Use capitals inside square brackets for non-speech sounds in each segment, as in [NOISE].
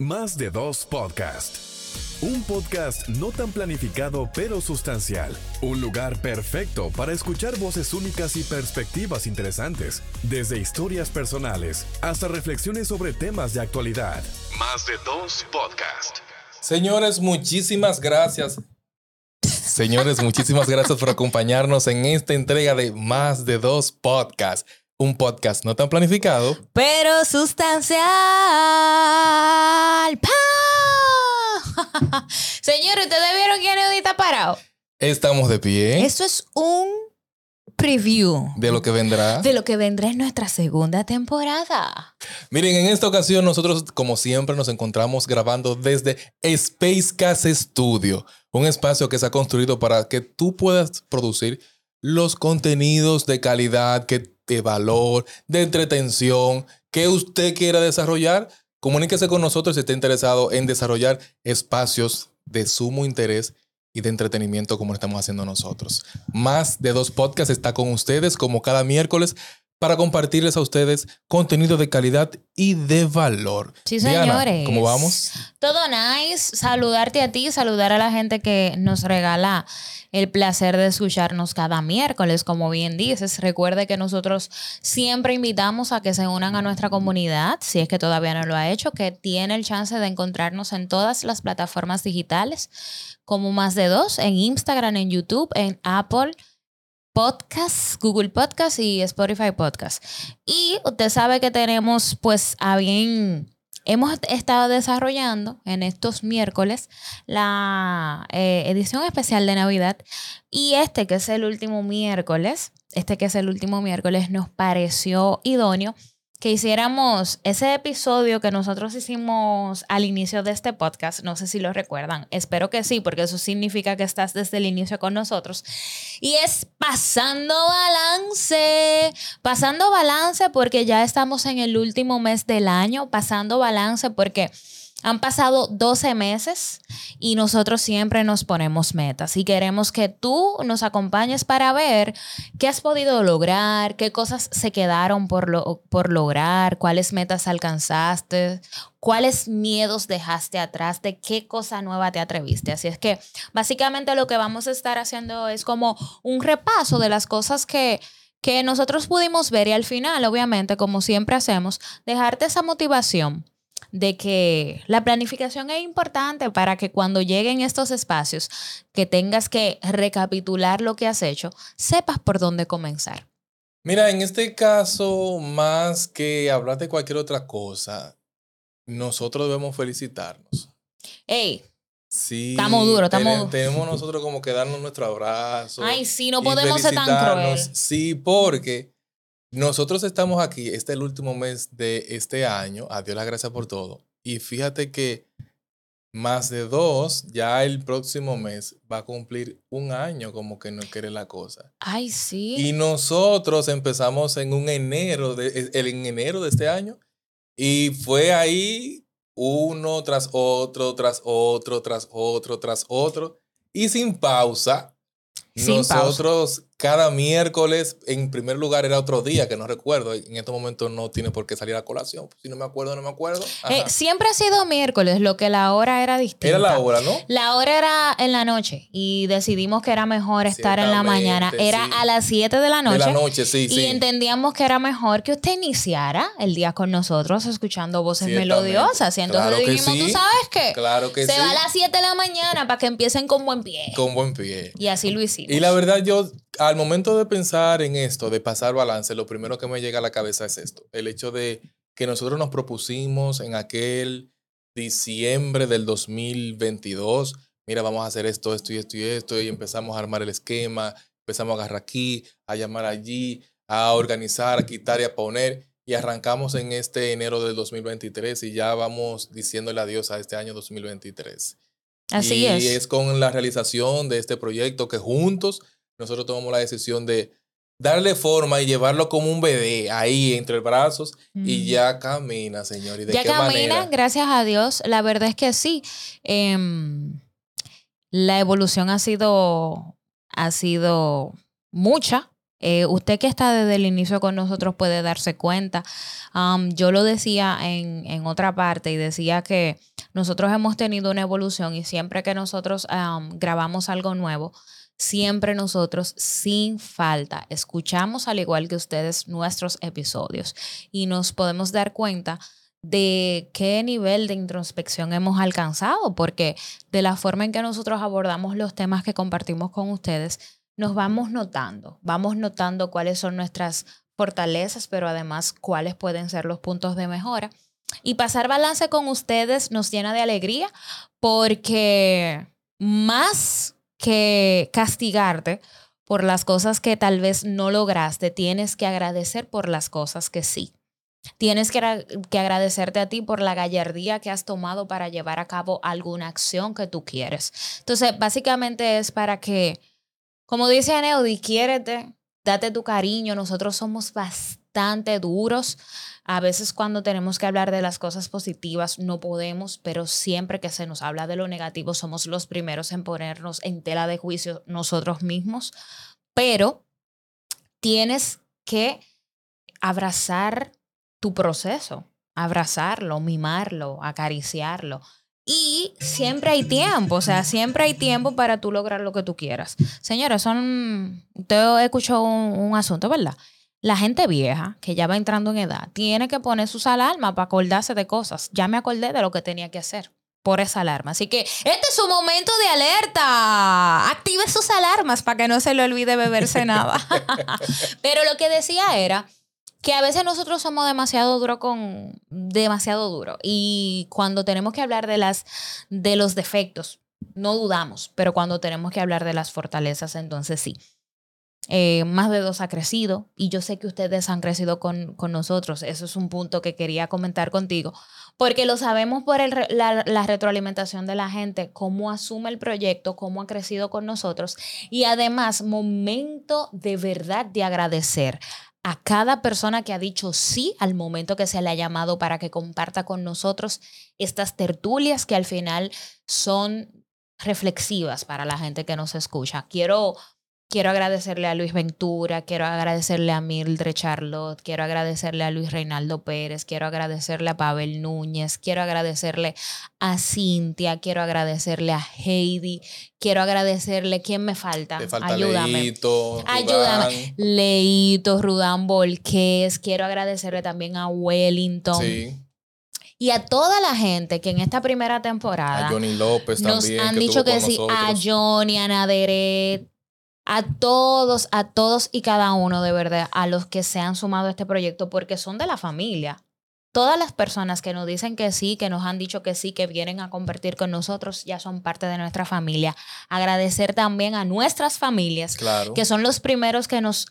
Más de dos podcast. Un podcast no tan planificado pero sustancial. Un lugar perfecto para escuchar voces únicas y perspectivas interesantes, desde historias personales hasta reflexiones sobre temas de actualidad. Más de dos podcast. Señores, muchísimas gracias. Señores, muchísimas gracias por acompañarnos en esta entrega de Más de dos podcast. Un podcast no tan planificado, pero sustancial. ¡Pah! [LAUGHS] Señores, ¿ustedes vieron quién está parado? estamos de pie Eso es un preview de lo que vendrá. de lo que vendrá en nuestra segunda temporada. Miren, en esta ocasión nosotros, como siempre, nos encontramos grabando desde Spacecast Studio, un espacio que se ha construido para que tú puedas producir los contenidos de calidad, que de valor, de entretención, que usted quiera desarrollar. Comuníquese con nosotros si está interesado en desarrollar espacios de sumo interés y de entretenimiento como lo estamos haciendo nosotros. Más de dos podcasts está con ustedes como cada miércoles para compartirles a ustedes contenido de calidad y de valor. Sí, Diana, señores. ¿Cómo vamos? Todo nice. Saludarte a ti, saludar a la gente que nos regala el placer de escucharnos cada miércoles, como bien dices. Recuerde que nosotros siempre invitamos a que se unan a nuestra comunidad, si es que todavía no lo ha hecho, que tiene el chance de encontrarnos en todas las plataformas digitales, como más de dos, en Instagram, en YouTube, en Apple. Podcast, Google Podcast y Spotify Podcast. Y usted sabe que tenemos pues a bien hemos estado desarrollando en estos miércoles la eh, edición especial de Navidad y este que es el último miércoles, este que es el último miércoles nos pareció idóneo que hiciéramos ese episodio que nosotros hicimos al inicio de este podcast, no sé si lo recuerdan, espero que sí, porque eso significa que estás desde el inicio con nosotros, y es pasando balance, pasando balance porque ya estamos en el último mes del año, pasando balance porque... Han pasado 12 meses y nosotros siempre nos ponemos metas y queremos que tú nos acompañes para ver qué has podido lograr, qué cosas se quedaron por, lo, por lograr, cuáles metas alcanzaste, cuáles miedos dejaste atrás, de qué cosa nueva te atreviste. Así es que básicamente lo que vamos a estar haciendo es como un repaso de las cosas que que nosotros pudimos ver y al final, obviamente, como siempre hacemos, dejarte esa motivación de que la planificación es importante para que cuando lleguen estos espacios que tengas que recapitular lo que has hecho, sepas por dónde comenzar. Mira, en este caso, más que hablar de cualquier otra cosa, nosotros debemos felicitarnos. Ey, Sí, Estamos duros, estamos. Tenemos nosotros como que darnos nuestro abrazo. ay, sí, no podemos ser tan cruel. felicitarnos. Sí, porque nosotros estamos aquí, este es el último mes de este año, a Dios la gracias por todo. Y fíjate que más de dos, ya el próximo mes va a cumplir un año como que no quiere la cosa. Ay, sí. Y nosotros empezamos en un enero, de, e, el- en enero de este año, y fue ahí uno tras otro, tras otro, tras otro, tras otro, y sin pausa. Sin pausa. Cada miércoles, en primer lugar era otro día que no recuerdo, en este momento no tiene por qué salir a colación, si no me acuerdo, no me acuerdo. Eh, siempre ha sido miércoles, lo que la hora era distinta. era la hora, ¿no? La hora era en la noche y decidimos que era mejor estar en la mañana. Era sí. a las 7 de la noche. De la noche, sí, Y sí. entendíamos que era mejor que usted iniciara el día con nosotros escuchando voces melodiosas. Y entonces Claro dijimos, ¿tú sabes qué? Claro que Se va a las 7 de la mañana para que empiecen con buen pie. Con buen pie. Y así lo hicimos. Y la verdad, yo, al momento de pensar en esto, de pasar balance, lo primero que me llega a la cabeza es esto. El hecho de que nosotros nos propusimos en aquel diciembre del 2022, mira, vamos a hacer esto, esto y esto y esto, y empezamos a armar el esquema, empezamos a agarrar aquí, a llamar allí, a organizar, a quitar y a poner, y arrancamos en este enero del 2023 y ya vamos diciéndole adiós a este año 2023. así y es. es con la realización de este proyecto que juntos nosotros tomamos la decisión de darle forma y llevarlo como un bebé ahí entre brazos y Mm. ya camina, señor. ¿Y de ya qué camina, manera? gracias a Dios. La verdad es que sí. Em, la evolución ha sido, ha sido mucha. Eh, usted que está desde el inicio con nosotros puede darse cuenta. Um, yo lo decía en, en, otra parte y decía que nosotros hemos tenido una evolución y siempre que nosotros um, grabamos algo nuevo, siempre nosotros sin falta escuchamos al igual que ustedes nuestros episodios y nos podemos dar cuenta de qué nivel de introspección hemos alcanzado, porque de la forma en que nosotros abordamos los temas que compartimos con ustedes, nos vamos notando, vamos notando cuáles son nuestras fortalezas, pero además cuáles pueden ser los puntos de mejora. Y pasar balance con ustedes nos llena de alegría porque más que castigarte por las cosas que tal vez no lograste, tienes que agradecer por las cosas que sí. Tienes que, que, agradecerte a ti por la gallardía que has tomado para llevar a cabo alguna acción que tú quieres. Entonces, básicamente es para que como dice Aneudi, quiérete, date tu cariño. Nosotros somos bastante duros. A veces cuando tenemos que hablar de las cosas positivas no podemos, pero siempre que se nos habla de lo negativo somos los primeros en ponernos en tela de juicio nosotros mismos. Pero tienes que abrazar tu proceso, abrazarlo, mimarlo, acariciarlo. Y siempre hay tiempo, o sea, siempre hay tiempo para tú lograr lo que tú quieras. Señora, son. Usted escuchó un, un asunto, ¿verdad? La gente vieja, que ya va entrando en edad, tiene que poner sus alarmas para acordarse de cosas. Ya me acordé de lo que tenía que hacer por esa alarma. Así que este es su momento de alerta. Active sus alarmas para que no se le olvide beberse [LAUGHS] nada. Pero lo que decía era que a veces nosotros somos demasiado duro con demasiado duro y cuando tenemos que hablar de las de los defectos no dudamos, pero cuando tenemos que hablar de las fortalezas entonces sí. Eh, más de dos ha crecido y yo sé que ustedes han crecido con, con, nosotros. Eso es un punto que quería comentar contigo, porque lo sabemos por el, la, la, retroalimentación de la gente, cómo asume el proyecto, cómo ha crecido con nosotros y además momento de verdad de agradecer a cada persona que ha dicho sí al momento que se le ha llamado para que comparta con nosotros estas tertulias que al final son reflexivas para la gente que nos escucha. Quiero Quiero agradecerle a Luis Ventura, quiero agradecerle a Mildred Charlotte, quiero agradecerle a Luis Reinaldo Pérez, quiero agradecerle a Pavel Núñez, quiero agradecerle a Cintia, quiero agradecerle a Heidi, quiero agradecerle, ¿quién me falta? falta Ayúdame. Leito, Ayúdame. Rudán. Leito, Rudán Volqués, quiero agradecerle también a Wellington. Sí. Y a toda la gente que en esta primera temporada A Johnny López nos también. han que dicho que sí, a. Johnny, a Naderet, a todos, a todos y cada uno de verdad, a los que se han sumado a este proyecto, porque son de la familia. Todas las personas que nos dicen que sí, que nos han dicho que sí, que vienen a compartir con nosotros, ya son parte de nuestra familia. Agradecer también a nuestras familias, Claro. que son los primeros que nos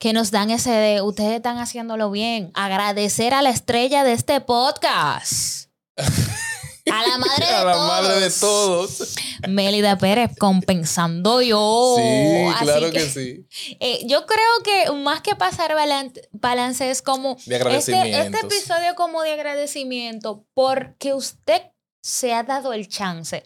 que nos dan ese de ustedes están haciéndolo bien. Agradecer a la estrella de este podcast. [LAUGHS] [LAUGHS] A la madre de a la todos. madre de todos. Mélida Pérez, compensando yo. sí, Así claro que, sí. eh, yo creo que más que pasar balan- balance es como De este, este episodio como de agradecimiento porque usted se ha dado el chance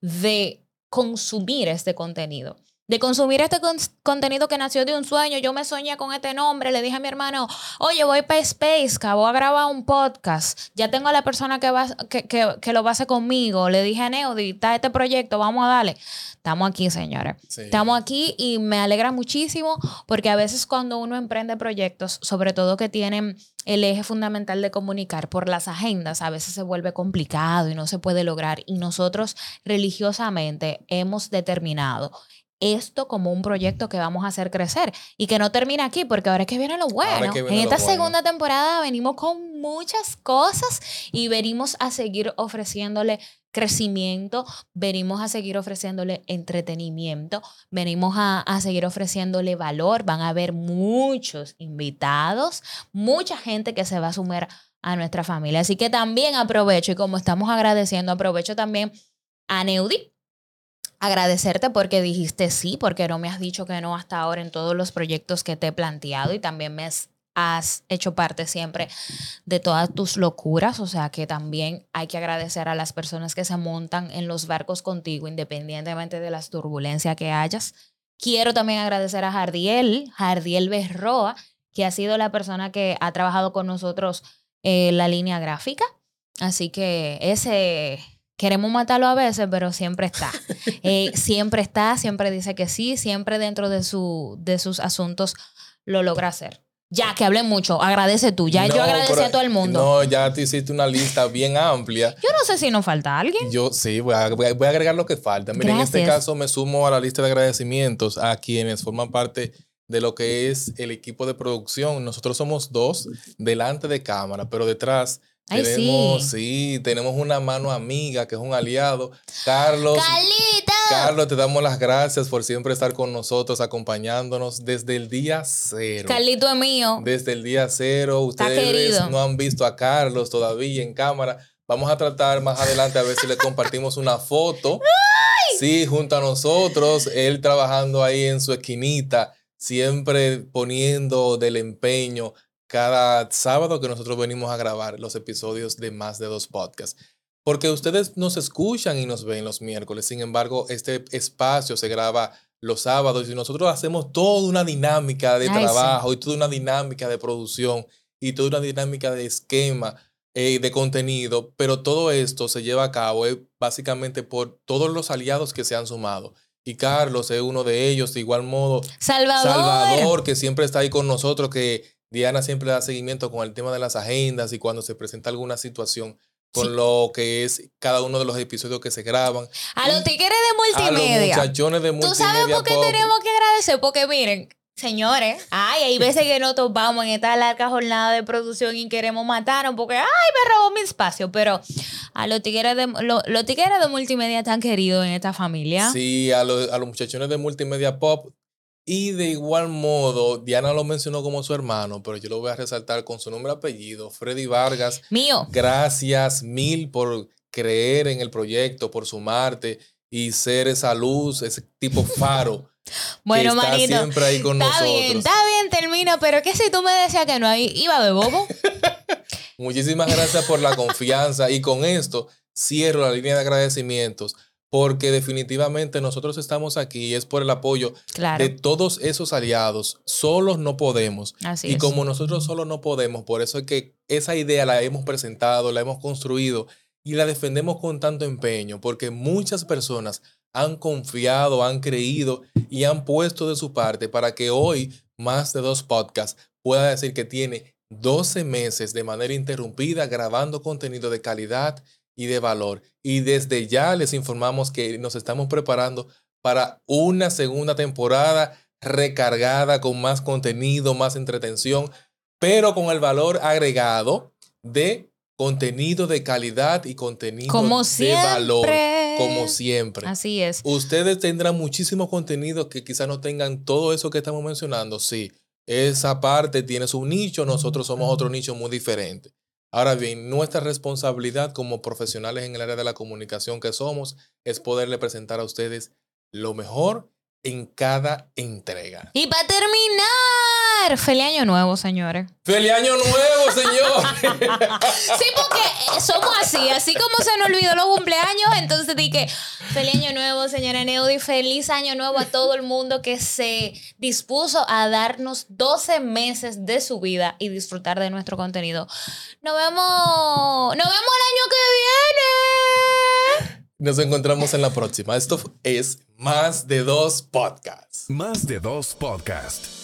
de consumir este contenido. De consumir este con- contenido que nació de un sueño. Yo me soñé con este nombre. Le dije a mi hermano, oye, voy para Space, voy a grabar un podcast. Ya tengo a la persona que, va, que, que, que lo va a hacer conmigo. Le dije a Neudi, está este proyecto, vamos a darle. Estamos aquí, señores. Sí. Estamos aquí y me alegra muchísimo porque a veces cuando uno emprende proyectos, sobre todo que tienen el eje fundamental de comunicar por las agendas, a veces se vuelve complicado y no se puede lograr. Y nosotros religiosamente hemos determinado esto como un proyecto que vamos a hacer crecer y que no termina aquí porque ahora es que viene lo bueno. Viene en esta bueno. segunda temporada venimos con muchas cosas y venimos a seguir ofreciéndole crecimiento, venimos a seguir ofreciéndole entretenimiento, venimos a, a seguir ofreciéndole valor, van a haber muchos invitados, mucha gente que se va a sumar a nuestra familia. Así que también aprovecho y como estamos agradeciendo, aprovecho también a Neudi. Agradecerte porque dijiste sí, porque no me has dicho que no hasta ahora en todos los proyectos que te he planteado y también me has, hecho parte siempre de todas tus locuras, o sea que también hay que agradecer a las personas que se montan en los barcos contigo, independientemente de las turbulencias que hayas. Quiero también agradecer a Jardiel, Jardiel Berroa, que ha sido la persona que ha trabajado con nosotros eh, la línea gráfica. Así que ese queremos matarlo a veces, pero siempre está. [LAUGHS] Eh, siempre está, siempre dice que sí, siempre dentro de, su, de sus asuntos lo logra hacer. Ya, que hablé mucho, agradece tú. Ya yo agradecí a todo el mundo. No, ya te hiciste una lista bien amplia. Yo no sé si nos falta alguien. Yo sí, voy a, voy a agregar lo que falta. Mira, en este caso me sumo a la lista de agradecimientos a quienes forman parte de lo que es el equipo de producción. Nosotros somos dos delante de cámara, pero detrás tenemos, sí. tenemos una mano amiga que es un aliado. Carlos. ¡Carlito! Carlos, te damos las gracias por siempre estar con nosotros, acompañándonos desde el día cero. Carlito es mío. Desde el día cero. Ustedes no han visto a Carlos todavía en cámara. Vamos a tratar más adelante a ver si le compartimos una foto. [LAUGHS] Sí, junto a nosotros, él trabajando ahí en su esquinita, siempre poniendo del empeño cada sábado que nosotros venimos a grabar los episodios de más de dos podcasts. Porque ustedes nos escuchan y nos ven los miércoles. Sin embargo, este espacio se graba los sábados y nosotros hacemos toda una dinámica de trabajo y toda una dinámica de producción y toda una dinámica de esquema eh, de contenido, pero todo esto se lleva a cabo eh, básicamente por todos los aliados que se han sumado. Y Carlos es uno de ellos, de igual modo. Salvador. Salvador, que siempre está ahí con nosotros, que Diana siempre da seguimiento con el tema de las agendas y cuando se presenta alguna situación con lo que es cada uno de los episodios que se graban. A los tigres de multimedia. A los muchachones de multimedia. ¿Tú sabes por qué tenemos que agradecer? Porque miren, señores, ay, hay veces que nosotros vamos en esta larga jornada de producción y queremos matar porque, ay, me robó mi espacio, pero a los tigres de, los tigres de multimedia tan queridos en esta familia. Sí, a, los, a los muchachones de multimedia pop y de igual modo, Diana lo mencionó como su hermano, pero yo lo voy a resaltar con su nombre y apellido, Freddy Vargas. Mío. Gracias mil por creer en el proyecto, por sumarte y ser esa luz, ese tipo [LAUGHS] faro. bueno, que está siempre ahí con está bien, está bien, termino, pero ¿qué si tú me decías que no iba de bobo? [LAUGHS] Muchísimas gracias por la confianza y con esto cierro la línea de agradecimientos porque definitivamente nosotros estamos aquí y es por el apoyo de todos esos aliados. Solos no podemos. y como nosotros solos no podemos, por eso es que esa idea la hemos presentado, la hemos construido y la defendemos con tanto empeño, porque muchas personas han confiado, han creído y han puesto de su parte para que hoy más de dos podcasts pueda decir que tiene 12 meses de manera interrumpida grabando contenido de calidad y de valor. Y desde ya les informamos que nos estamos preparando para una segunda temporada recargada con más contenido, más entretención, pero con el valor agregado de contenido de calidad y contenido de valor, como siempre. Así es. Ustedes tendrán muchísimo contenido que quizás no tengan todo eso que estamos mencionando, sí. Esa parte tiene su nicho, nosotros somos otro nicho muy diferente. Ahora bien, nuestra responsabilidad como profesionales en el área de la comunicación que somos es poderle presentar a ustedes lo mejor en cada entrega. Y para terminar, feliz año nuevo, señores. ¡Feliz año nuevo, señor! [LAUGHS] sí, porque somos así, así como se nos olvidó los cumpleaños, entonces dije, feliz año nuevo, señora Neudi, feliz año nuevo a todo el mundo que se dispuso a darnos 12 meses de su vida y disfrutar de nuestro contenido. Nos vemos, nos vemos el año que viene. Nos encontramos en la próxima. Esto es Más de Dos Podcasts. Más de Dos Podcasts.